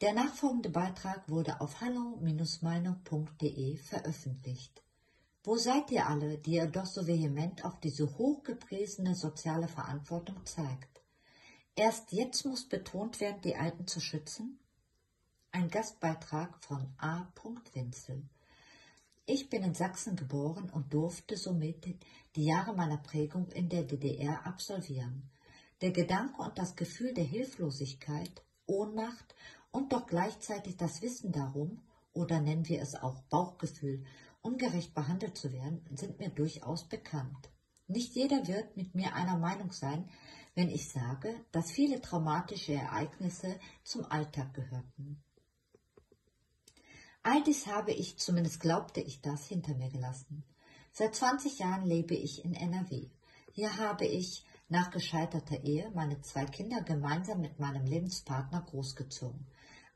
Der nachfolgende Beitrag wurde auf hallo-meinung.de veröffentlicht. Wo seid ihr alle, die ihr doch so vehement auf diese hochgepriesene soziale Verantwortung zeigt? Erst jetzt muss betont werden, die Alten zu schützen? Ein Gastbeitrag von A. Winzel. Ich bin in Sachsen geboren und durfte somit die Jahre meiner Prägung in der DDR absolvieren. Der Gedanke und das Gefühl der Hilflosigkeit, Ohnmacht und doch gleichzeitig das Wissen darum, oder nennen wir es auch Bauchgefühl, ungerecht behandelt zu werden, sind mir durchaus bekannt. Nicht jeder wird mit mir einer Meinung sein, wenn ich sage, dass viele traumatische Ereignisse zum Alltag gehörten. All dies habe ich, zumindest glaubte ich das, hinter mir gelassen. Seit 20 Jahren lebe ich in NRW. Hier habe ich nach gescheiterter Ehe meine zwei Kinder gemeinsam mit meinem Lebenspartner großgezogen.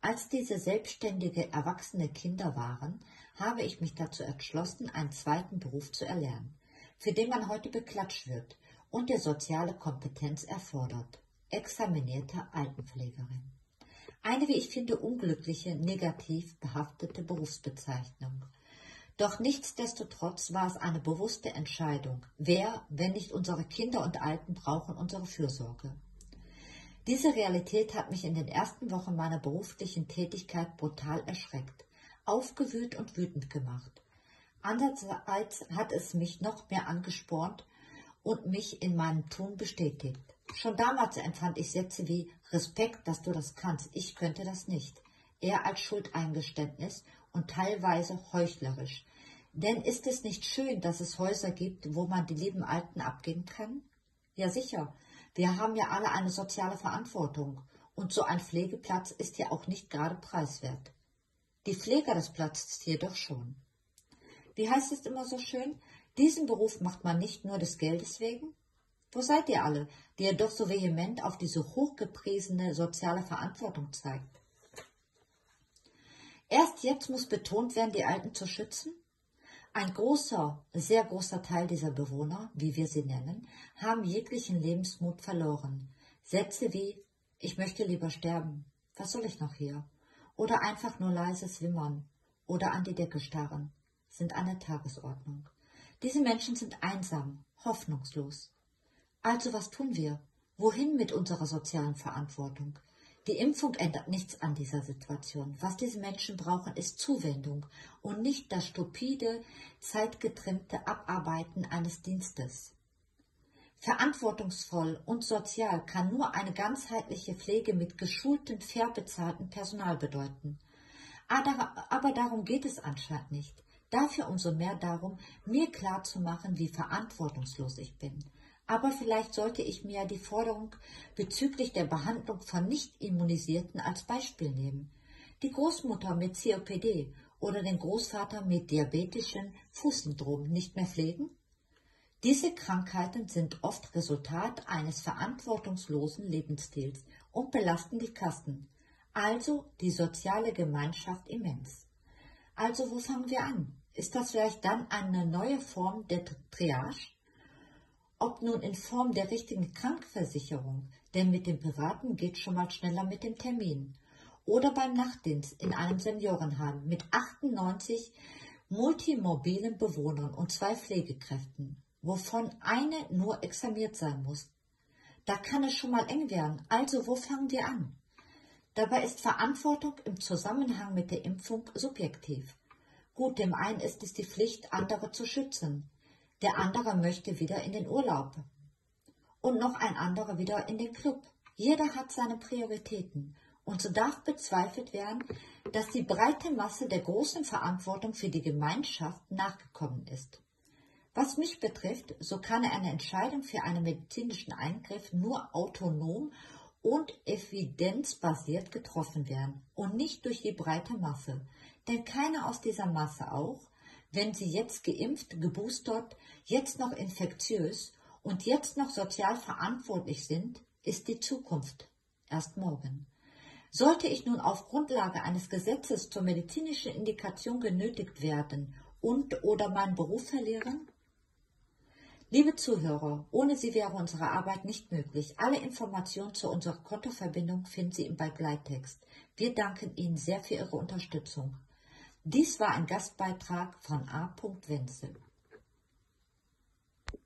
Als diese selbstständige, erwachsene Kinder waren, habe ich mich dazu entschlossen, einen zweiten Beruf zu erlernen, für den man heute beklatscht wird und der soziale Kompetenz erfordert. Examinierte Altenpflegerin. Eine, wie ich finde, unglückliche, negativ behaftete Berufsbezeichnung. Doch nichtsdestotrotz war es eine bewusste Entscheidung. Wer, wenn nicht unsere Kinder und Alten, brauchen unsere Fürsorge? Diese Realität hat mich in den ersten Wochen meiner beruflichen Tätigkeit brutal erschreckt, aufgewühlt und wütend gemacht. Andererseits hat es mich noch mehr angespornt und mich in meinem Tun bestätigt. Schon damals empfand ich Sätze wie Respekt, dass du das kannst, ich könnte das nicht, eher als Schuldeingeständnis und teilweise heuchlerisch. Denn ist es nicht schön, dass es Häuser gibt, wo man die lieben Alten abgeben kann? Ja sicher, wir haben ja alle eine soziale Verantwortung und so ein Pflegeplatz ist ja auch nicht gerade preiswert. Die Pfleger des Platzes jedoch schon. Wie heißt es immer so schön? Diesen Beruf macht man nicht nur des Geldes wegen, wo seid ihr alle, die ihr doch so vehement auf diese hochgepriesene soziale Verantwortung zeigt? Erst jetzt muss betont werden, die Alten zu schützen? Ein großer, sehr großer Teil dieser Bewohner, wie wir sie nennen, haben jeglichen Lebensmut verloren. Sätze wie Ich möchte lieber sterben. Was soll ich noch hier? Oder einfach nur leises Wimmern oder an die Decke starren sind an der Tagesordnung. Diese Menschen sind einsam, hoffnungslos. Also was tun wir? Wohin mit unserer sozialen Verantwortung? Die Impfung ändert nichts an dieser Situation. Was diese Menschen brauchen, ist Zuwendung und nicht das stupide, zeitgetrimmte Abarbeiten eines Dienstes. Verantwortungsvoll und sozial kann nur eine ganzheitliche Pflege mit geschultem, fair bezahltem Personal bedeuten. Aber darum geht es anscheinend nicht. Dafür umso mehr darum, mir klarzumachen, wie verantwortungslos ich bin. Aber vielleicht sollte ich mir die Forderung bezüglich der Behandlung von Nicht-Immunisierten als Beispiel nehmen. Die Großmutter mit COPD oder den Großvater mit diabetischem Fußsyndrom nicht mehr pflegen? Diese Krankheiten sind oft Resultat eines verantwortungslosen Lebensstils und belasten die Kassen, also die soziale Gemeinschaft immens. Also wo fangen wir an? Ist das vielleicht dann eine neue Form der Triage? Ob nun in Form der richtigen Krankversicherung, denn mit dem Privaten geht schon mal schneller mit dem Termin, oder beim Nachtdienst in einem Seniorenheim mit 98 multimobilen Bewohnern und zwei Pflegekräften, wovon eine nur examiert sein muss. Da kann es schon mal eng werden, also wo fangen wir an? Dabei ist Verantwortung im Zusammenhang mit der Impfung subjektiv. Gut, dem einen ist es die Pflicht, andere zu schützen, der andere möchte wieder in den Urlaub. Und noch ein anderer wieder in den Club. Jeder hat seine Prioritäten. Und so darf bezweifelt werden, dass die breite Masse der großen Verantwortung für die Gemeinschaft nachgekommen ist. Was mich betrifft, so kann eine Entscheidung für einen medizinischen Eingriff nur autonom und evidenzbasiert getroffen werden und nicht durch die breite Masse. Denn keiner aus dieser Masse auch, wenn sie jetzt geimpft, geboostert, jetzt noch infektiös und jetzt noch sozial verantwortlich sind, ist die Zukunft erst morgen. Sollte ich nun auf Grundlage eines Gesetzes zur medizinischen Indikation genötigt werden und oder meinen Beruf verlieren? Liebe Zuhörer, ohne Sie wäre unsere Arbeit nicht möglich. Alle Informationen zu unserer Kontoverbindung finden Sie im Begleittext. Wir danken Ihnen sehr für Ihre Unterstützung. Dies war ein Gastbeitrag von A. Wenzel.